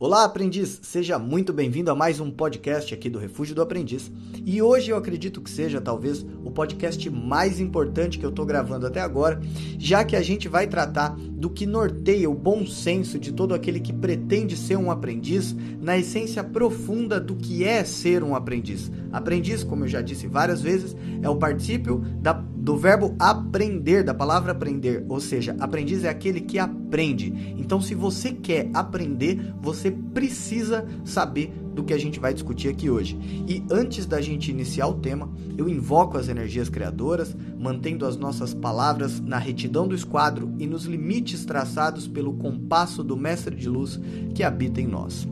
Olá, aprendiz! Seja muito bem-vindo a mais um podcast aqui do Refúgio do Aprendiz. E hoje eu acredito que seja talvez o podcast mais importante que eu estou gravando até agora, já que a gente vai tratar do que norteia o bom senso de todo aquele que pretende ser um aprendiz, na essência profunda do que é ser um aprendiz. Aprendiz, como eu já disse várias vezes, é o particípio da, do verbo aprender, da palavra aprender, ou seja, aprendiz é aquele que aprende. Então, se você quer aprender, você precisa saber do que a gente vai discutir aqui hoje. E antes da gente iniciar o tema, eu invoco as energias criadoras, mantendo as nossas palavras na retidão do esquadro e nos limites traçados pelo compasso do Mestre de Luz que habita em nós.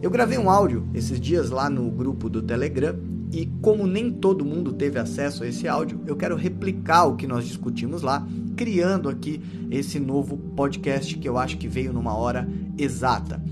Eu gravei um áudio esses dias lá no grupo do Telegram e como nem todo mundo teve acesso a esse áudio, eu quero replicar o que nós discutimos lá, criando aqui esse novo podcast que eu acho que veio numa hora exata.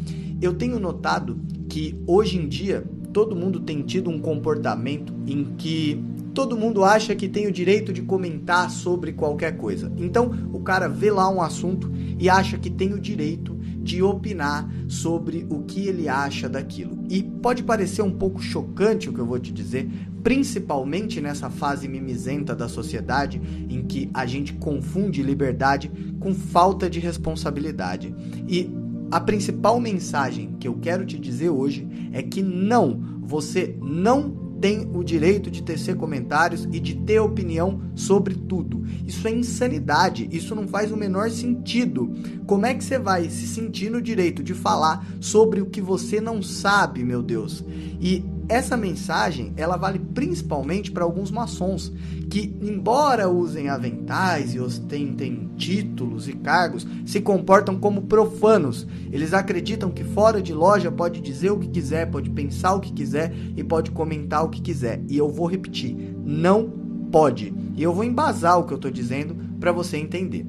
Eu tenho notado que hoje em dia todo mundo tem tido um comportamento em que todo mundo acha que tem o direito de comentar sobre qualquer coisa. Então, o cara vê lá um assunto e acha que tem o direito de opinar sobre o que ele acha daquilo. E pode parecer um pouco chocante o que eu vou te dizer, principalmente nessa fase mimizenta da sociedade em que a gente confunde liberdade com falta de responsabilidade. E a principal mensagem que eu quero te dizer hoje é que não, você não tem o direito de tecer comentários e de ter opinião sobre tudo. Isso é insanidade, isso não faz o menor sentido. Como é que você vai se sentir no direito de falar sobre o que você não sabe, meu Deus? E essa mensagem, ela vale principalmente para alguns maçons que, embora usem aventais e ostentem títulos e cargos, se comportam como profanos. Eles acreditam que fora de loja pode dizer o que quiser, pode pensar o que quiser e pode comentar o que quiser. E eu vou repetir, não pode. E eu vou embasar o que eu estou dizendo para você entender.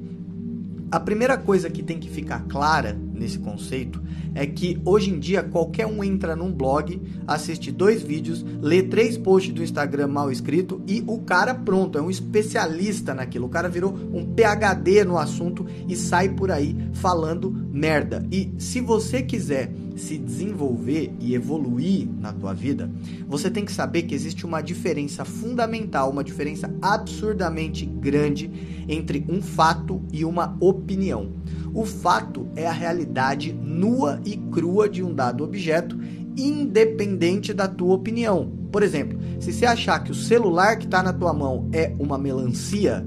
A primeira coisa que tem que ficar clara nesse conceito é que hoje em dia qualquer um entra num blog, assiste dois vídeos, lê três posts do Instagram mal escrito e o cara pronto, é um especialista naquilo. O cara virou um PhD no assunto e sai por aí falando merda. E se você quiser se desenvolver e evoluir na tua vida, você tem que saber que existe uma diferença fundamental, uma diferença absurdamente grande entre um fato e uma opinião. O fato é a realidade nua e crua de um dado objeto, independente da tua opinião. Por exemplo, se você achar que o celular que está na tua mão é uma melancia,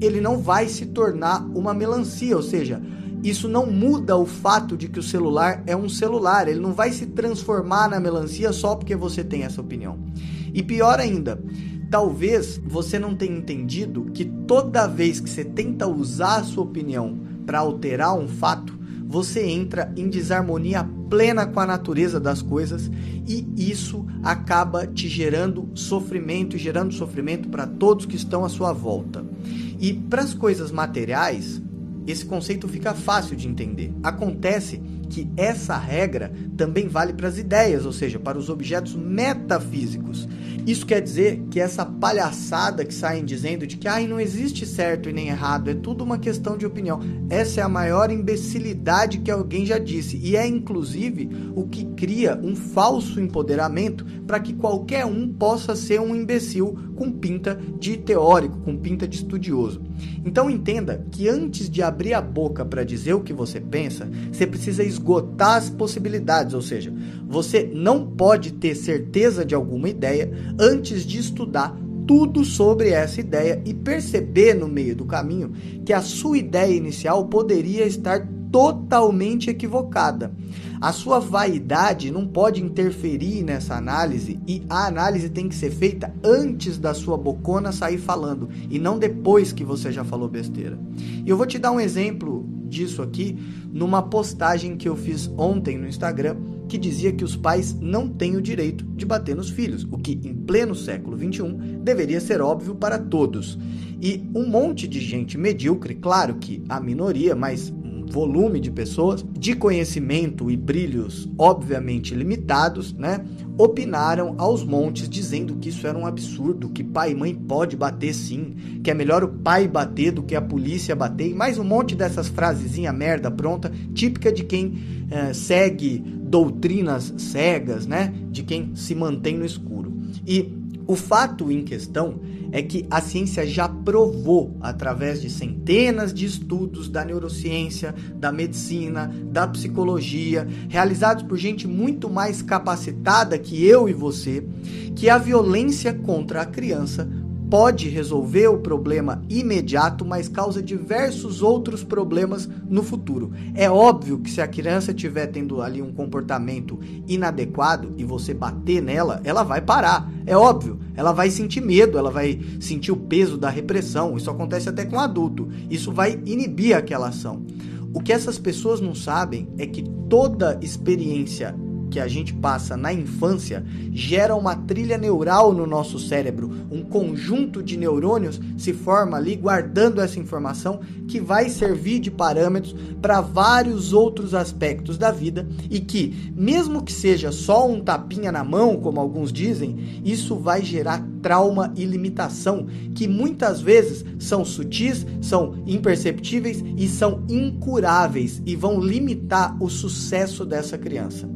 ele não vai se tornar uma melancia, ou seja, isso não muda o fato de que o celular é um celular, ele não vai se transformar na melancia só porque você tem essa opinião. E pior ainda, talvez você não tenha entendido que toda vez que você tenta usar a sua opinião para alterar um fato, você entra em desarmonia plena com a natureza das coisas e isso acaba te gerando sofrimento e gerando sofrimento para todos que estão à sua volta. E para as coisas materiais, esse conceito fica fácil de entender. Acontece que essa regra também vale para as ideias, ou seja, para os objetos metafísicos. Isso quer dizer que essa palhaçada que saem dizendo de que ah, não existe certo e nem errado, é tudo uma questão de opinião. Essa é a maior imbecilidade que alguém já disse e é inclusive o que cria um falso empoderamento para que qualquer um possa ser um imbecil com pinta de teórico, com pinta de estudioso. Então entenda que antes de abrir a boca para dizer o que você pensa, você precisa esgotar as possibilidades, ou seja, você não pode ter certeza de alguma ideia antes de estudar tudo sobre essa ideia e perceber no meio do caminho que a sua ideia inicial poderia estar totalmente equivocada. A sua vaidade não pode interferir nessa análise e a análise tem que ser feita antes da sua bocona sair falando e não depois que você já falou besteira. E eu vou te dar um exemplo disso aqui numa postagem que eu fiz ontem no Instagram que dizia que os pais não têm o direito de bater nos filhos, o que em pleno século XXI deveria ser óbvio para todos. E um monte de gente medíocre, claro que a minoria, mas volume de pessoas de conhecimento e brilhos obviamente limitados, né? Opinaram aos montes dizendo que isso era um absurdo, que pai e mãe pode bater sim, que é melhor o pai bater do que a polícia bater, e mais um monte dessas frasezinha merda pronta, típica de quem é, segue doutrinas cegas, né? De quem se mantém no escuro. E o fato em questão é que a ciência já provou, através de centenas de estudos da neurociência, da medicina, da psicologia, realizados por gente muito mais capacitada que eu e você, que a violência contra a criança pode resolver o problema imediato, mas causa diversos outros problemas no futuro. É óbvio que se a criança estiver tendo ali um comportamento inadequado e você bater nela, ela vai parar. É óbvio. Ela vai sentir medo, ela vai sentir o peso da repressão. Isso acontece até com adulto. Isso vai inibir aquela ação. O que essas pessoas não sabem é que toda experiência que a gente passa na infância gera uma trilha neural no nosso cérebro, um conjunto de neurônios se forma ali guardando essa informação que vai servir de parâmetros para vários outros aspectos da vida e que, mesmo que seja só um tapinha na mão, como alguns dizem, isso vai gerar trauma e limitação que muitas vezes são sutis, são imperceptíveis e são incuráveis e vão limitar o sucesso dessa criança.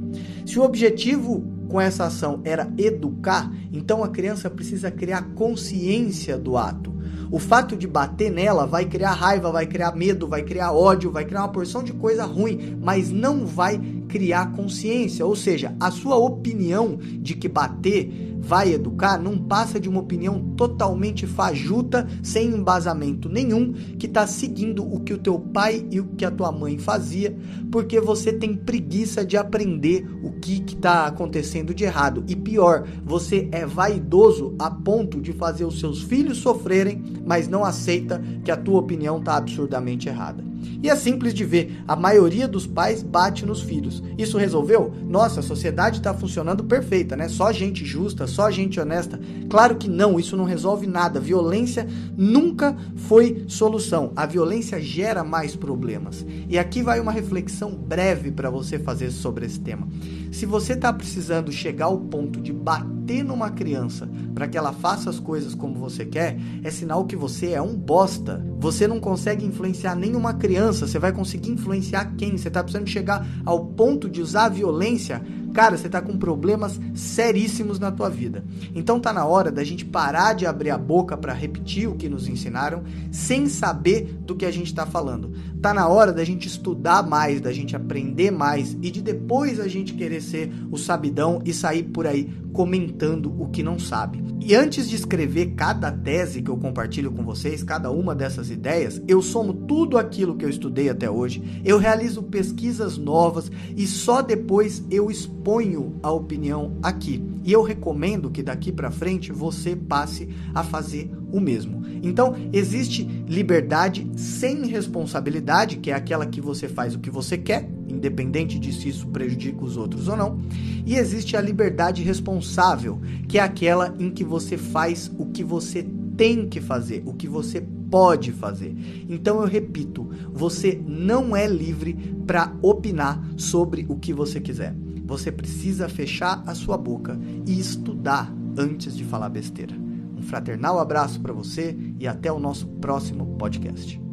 Se o objetivo com essa ação era educar, então a criança precisa criar consciência do ato. O fato de bater nela vai criar raiva, vai criar medo, vai criar ódio, vai criar uma porção de coisa ruim, mas não vai criar consciência. Ou seja, a sua opinião de que bater vai educar não passa de uma opinião totalmente fajuta, sem embasamento nenhum, que está seguindo o que o teu pai e o que a tua mãe fazia, porque você tem preguiça de aprender o que está acontecendo de errado. E pior, você é vaidoso a ponto de fazer os seus filhos sofrerem, mas não aceita que a tua opinião está absurdamente errada. E é simples de ver, a maioria dos pais bate nos filhos. Isso resolveu? Nossa, a sociedade está funcionando perfeita, né? Só gente justa, só gente honesta. Claro que não, isso não resolve nada. Violência nunca foi solução. A violência gera mais problemas. E aqui vai uma reflexão breve para você fazer sobre esse tema. Se você está precisando chegar ao ponto de bater numa criança para que ela faça as coisas como você quer, é sinal que você é um bosta. Você não consegue influenciar nenhuma criança, você vai conseguir influenciar quem? Você está precisando chegar ao ponto de usar a violência cara, você está com problemas seríssimos na tua vida. Então tá na hora da gente parar de abrir a boca para repetir o que nos ensinaram, sem saber do que a gente está falando. Tá na hora da gente estudar mais, da gente aprender mais e de depois a gente querer ser o sabidão e sair por aí comentando o que não sabe. E antes de escrever cada tese que eu compartilho com vocês, cada uma dessas ideias, eu somo tudo aquilo que eu estudei até hoje, eu realizo pesquisas novas e só depois eu exponho a opinião aqui. E eu recomendo que daqui para frente você passe a fazer o mesmo. Então, existe liberdade sem responsabilidade, que é aquela que você faz o que você quer, independente de se isso prejudica os outros ou não. E existe a liberdade responsável, que é aquela em que você faz o que você tem que fazer, o que você pode fazer. Então eu repito, você não é livre para opinar sobre o que você quiser. Você precisa fechar a sua boca e estudar antes de falar besteira. Um fraternal abraço para você e até o nosso próximo podcast.